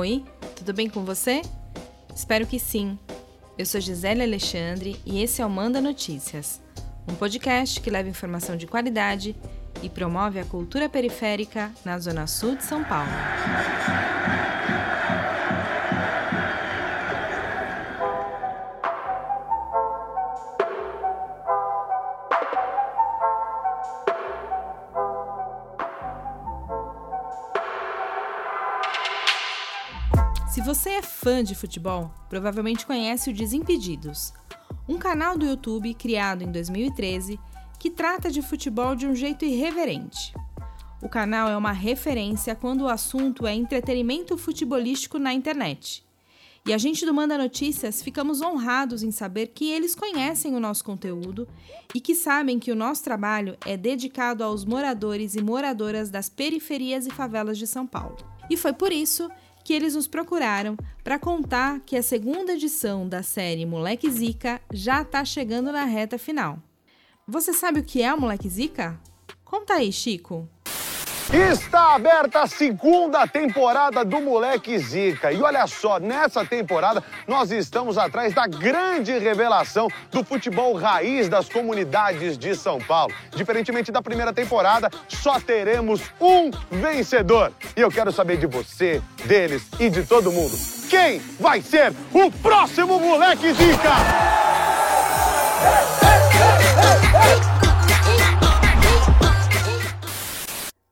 Oi, tudo bem com você? Espero que sim. Eu sou Gisele Alexandre e esse é o Manda Notícias, um podcast que leva informação de qualidade e promove a cultura periférica na Zona Sul de São Paulo. Você é fã de futebol, provavelmente conhece o Desimpedidos, um canal do YouTube criado em 2013 que trata de futebol de um jeito irreverente. O canal é uma referência quando o assunto é entretenimento futebolístico na internet. E a gente do Manda Notícias ficamos honrados em saber que eles conhecem o nosso conteúdo e que sabem que o nosso trabalho é dedicado aos moradores e moradoras das periferias e favelas de São Paulo. E foi por isso que eles nos procuraram para contar que a segunda edição da série Moleque Zica já está chegando na reta final. Você sabe o que é o Moleque Zica? Conta aí, Chico. Está aberta a segunda temporada do Moleque Zica. E olha só, nessa temporada nós estamos atrás da grande revelação do futebol raiz das comunidades de São Paulo. Diferentemente da primeira temporada, só teremos um vencedor. E eu quero saber de você, deles e de todo mundo. Quem vai ser o próximo Moleque Zica?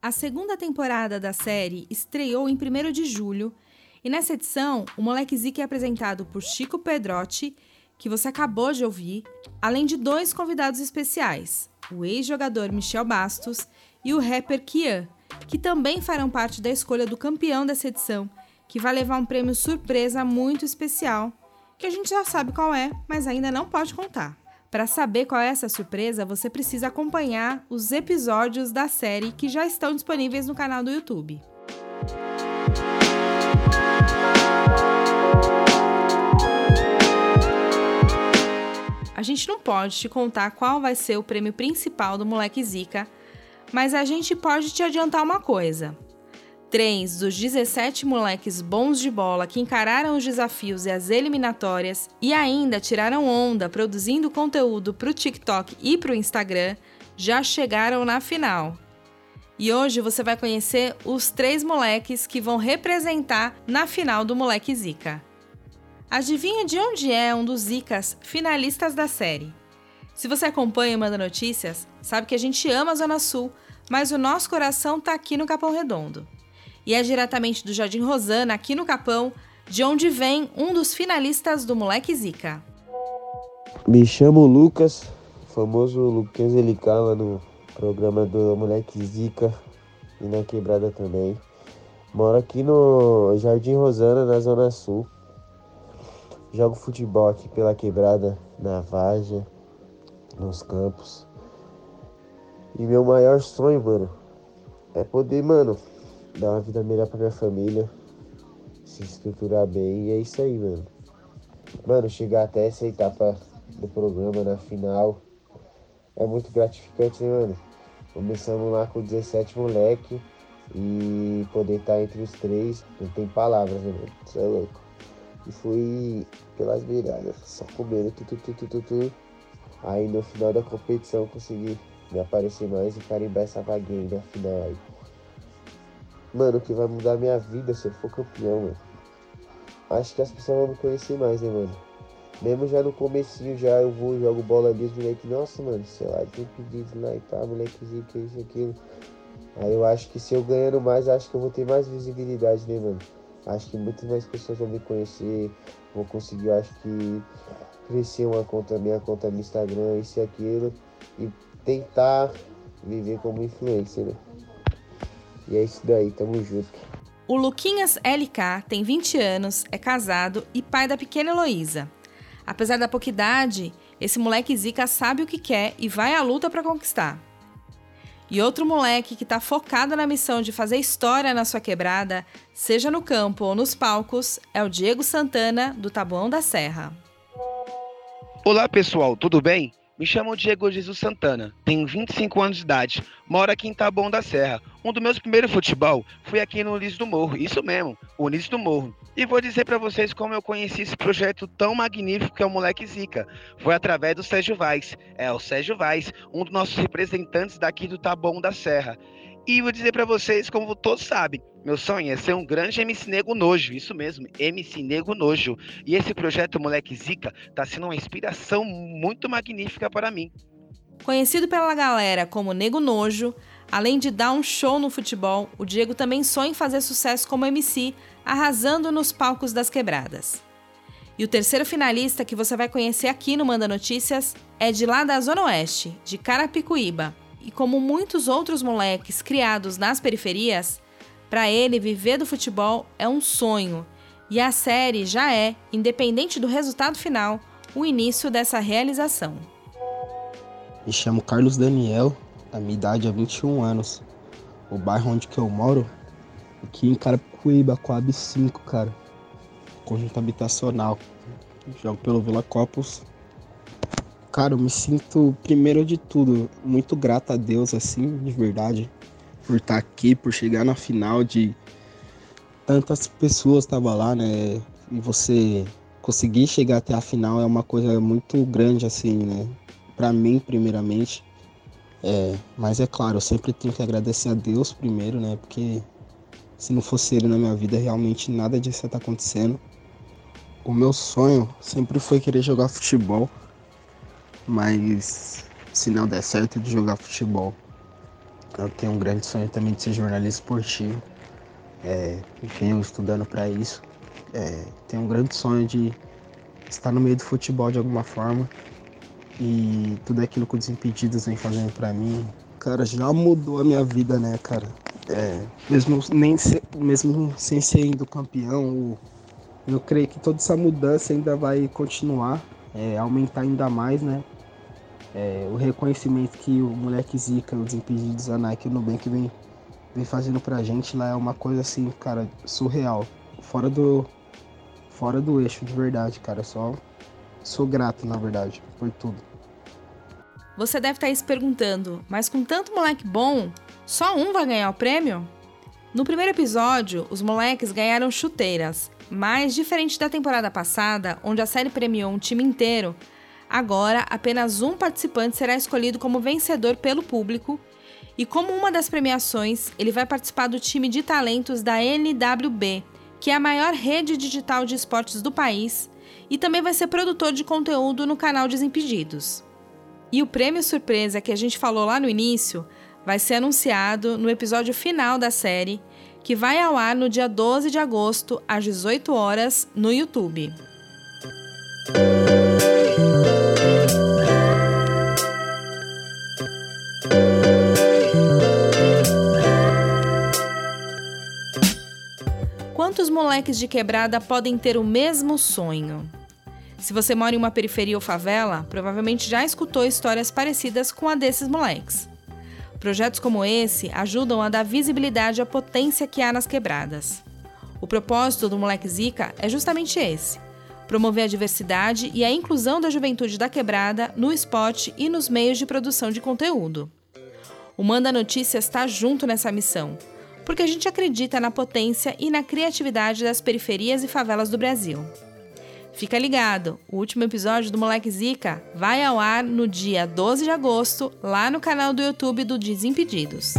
A segunda temporada da série estreou em 1 de julho e nessa edição o Moleque Zica é apresentado por Chico Pedrotti, que você acabou de ouvir, além de dois convidados especiais, o ex-jogador Michel Bastos e o rapper Kian, que também farão parte da escolha do campeão dessa edição, que vai levar um prêmio surpresa muito especial, que a gente já sabe qual é, mas ainda não pode contar. Para saber qual é essa surpresa, você precisa acompanhar os episódios da série que já estão disponíveis no canal do YouTube. A gente não pode te contar qual vai ser o prêmio principal do Moleque Zica, mas a gente pode te adiantar uma coisa. Três dos 17 moleques bons de bola que encararam os desafios e as eliminatórias e ainda tiraram onda produzindo conteúdo para o TikTok e para o Instagram já chegaram na final. E hoje você vai conhecer os três moleques que vão representar na final do Moleque Zica. Adivinha de onde é um dos Zicas finalistas da série? Se você acompanha e manda notícias, sabe que a gente ama a Zona Sul, mas o nosso coração tá aqui no Capão Redondo e é diretamente do Jardim Rosana, aqui no Capão, de onde vem um dos finalistas do Moleque Zica. Me chamo Lucas, famoso Luquinhas Elicala no programa do Moleque Zica e na Quebrada também. Moro aqui no Jardim Rosana, na Zona Sul. Jogo futebol aqui pela Quebrada, na Vaja, nos campos. E meu maior sonho, mano, é poder, mano, dar uma vida melhor pra minha família, se estruturar bem e é isso aí, mano. Mano, chegar até essa etapa do programa na final é muito gratificante, né, mano? Começamos lá com 17 moleque e poder estar tá entre os três, não tem palavras, né, mano? Isso é louco. E fui pelas beiradas, só comendo tu, tu, tu, tu, tu, tu. Aí no final da competição consegui me aparecer mais e carimbar essa vaguinha na final aí. Mano, que vai mudar minha vida se eu for campeão, mano. Acho que as pessoas vão me conhecer mais, né, mano? Mesmo já no comecinho, já eu vou, jogo bola ali, os moleques, nossa, mano, sei lá, tem pedido lá e pá, molequezinho, que isso, aquilo. Aí eu acho que se eu ganhando mais, acho que eu vou ter mais visibilidade, né, mano? Acho que muitas mais pessoas vão me conhecer, vou conseguir, acho que crescer uma conta, minha conta no Instagram, isso e aquilo, e tentar viver como influencer, né? E é isso daí, tamo junto. O Luquinhas LK tem 20 anos, é casado e pai da pequena Heloísa. Apesar da pouca idade, esse moleque zica sabe o que quer e vai à luta para conquistar. E outro moleque que está focado na missão de fazer história na sua quebrada, seja no campo ou nos palcos, é o Diego Santana, do Tabuão da Serra. Olá pessoal, tudo bem? Me chamo Diego Jesus Santana, tenho 25 anos de idade, moro aqui em Taboão da Serra, Um dos meus primeiros futebol foi aqui no Unísio do Morro, isso mesmo, o Unísio do Morro. E vou dizer para vocês como eu conheci esse projeto tão magnífico que é o Moleque Zica. Foi através do Sérgio Vaz. É, o Sérgio Vaz, um dos nossos representantes daqui do Taboão da Serra. E vou dizer para vocês, como todos sabem, meu sonho é ser um grande MC Nego Nojo, isso mesmo, MC Nego Nojo. E esse projeto Moleque Zica tá sendo uma inspiração muito magnífica para mim. Conhecido pela galera como Nego Nojo, além de dar um show no futebol, o Diego também sonha em fazer sucesso como MC, arrasando nos palcos das quebradas. E o terceiro finalista que você vai conhecer aqui no Manda Notícias é de lá da Zona Oeste, de Carapicuíba. E como muitos outros moleques criados nas periferias, para ele viver do futebol é um sonho. E a série já é, independente do resultado final, o início dessa realização. Me chamo Carlos Daniel, a minha idade é 21 anos. O bairro onde que eu moro, aqui em Carapicuíba, Coab 5, cara. Conjunto habitacional. Jogo pelo Vila Copos. Cara, eu me sinto, primeiro de tudo, muito grato a Deus, assim, de verdade, por estar aqui, por chegar na final de tantas pessoas estavam lá, né? E você conseguir chegar até a final é uma coisa muito grande, assim, né? Para mim, primeiramente. É, mas é claro, eu sempre tenho que agradecer a Deus primeiro, né? Porque se não fosse Ele na minha vida, realmente nada disso ia estar acontecendo. O meu sonho sempre foi querer jogar futebol, mas se não der certo de jogar futebol, eu tenho um grande sonho também de ser jornalista esportivo. É, venho estudando para isso. É, tenho um grande sonho de estar no meio do futebol de alguma forma. E tudo aquilo que o Desimpedidos vem fazendo para mim, cara, já mudou a minha vida, né, cara? É, mesmo, nem se, mesmo sem ser indo campeão, eu creio que toda essa mudança ainda vai continuar, é, aumentar ainda mais, né? É, o reconhecimento que o moleque Zica, o Desimpedidos, a Nike o Nubank vem, vem fazendo pra gente lá é uma coisa assim, cara, surreal. Fora do, fora do eixo, de verdade, cara. Só sou grato, na verdade, por tudo. Você deve estar se perguntando, mas com tanto moleque bom, só um vai ganhar o prêmio? No primeiro episódio, os moleques ganharam chuteiras, mas diferente da temporada passada, onde a série premiou um time inteiro, agora apenas um participante será escolhido como vencedor pelo público. E como uma das premiações, ele vai participar do time de talentos da NWB, que é a maior rede digital de esportes do país, e também vai ser produtor de conteúdo no canal Desimpedidos. E o prêmio surpresa que a gente falou lá no início vai ser anunciado no episódio final da série, que vai ao ar no dia 12 de agosto, às 18 horas, no YouTube. Moleques de quebrada podem ter o mesmo sonho? Se você mora em uma periferia ou favela, provavelmente já escutou histórias parecidas com a desses moleques. Projetos como esse ajudam a dar visibilidade à potência que há nas quebradas. O propósito do Moleque Zica é justamente esse: promover a diversidade e a inclusão da juventude da quebrada no esporte e nos meios de produção de conteúdo. O Manda Notícias está junto nessa missão, porque a gente acredita na potência e na criatividade das periferias e favelas do Brasil. Fica ligado, o último episódio do Moleque Zica vai ao ar no dia 12 de agosto, lá no canal do YouTube do Desimpedidos.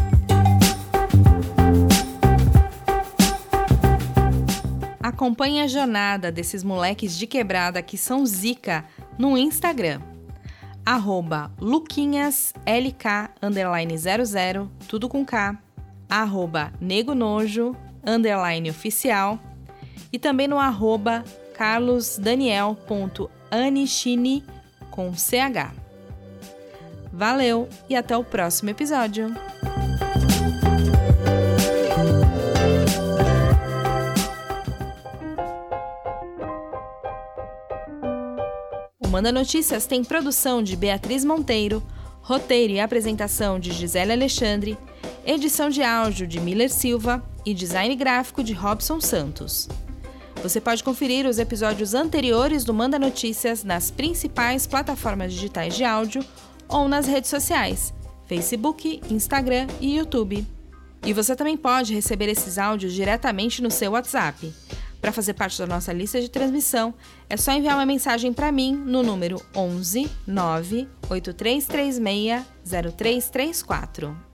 Acompanhe a jornada desses moleques de quebrada que são Zica no Instagram. Arroba luquinhaslk00, tudo com K. Arroba negonojo, underline oficial. E também no arroba carlosdaniel.anichini com CH. Valeu e até o próximo episódio! O Manda Notícias tem produção de Beatriz Monteiro, roteiro e apresentação de Gisele Alexandre, edição de áudio de Miller Silva e design gráfico de Robson Santos. Você pode conferir os episódios anteriores do Manda Notícias nas principais plataformas digitais de áudio ou nas redes sociais: Facebook, Instagram e YouTube. E você também pode receber esses áudios diretamente no seu WhatsApp. Para fazer parte da nossa lista de transmissão, é só enviar uma mensagem para mim no número 11 98336 0334.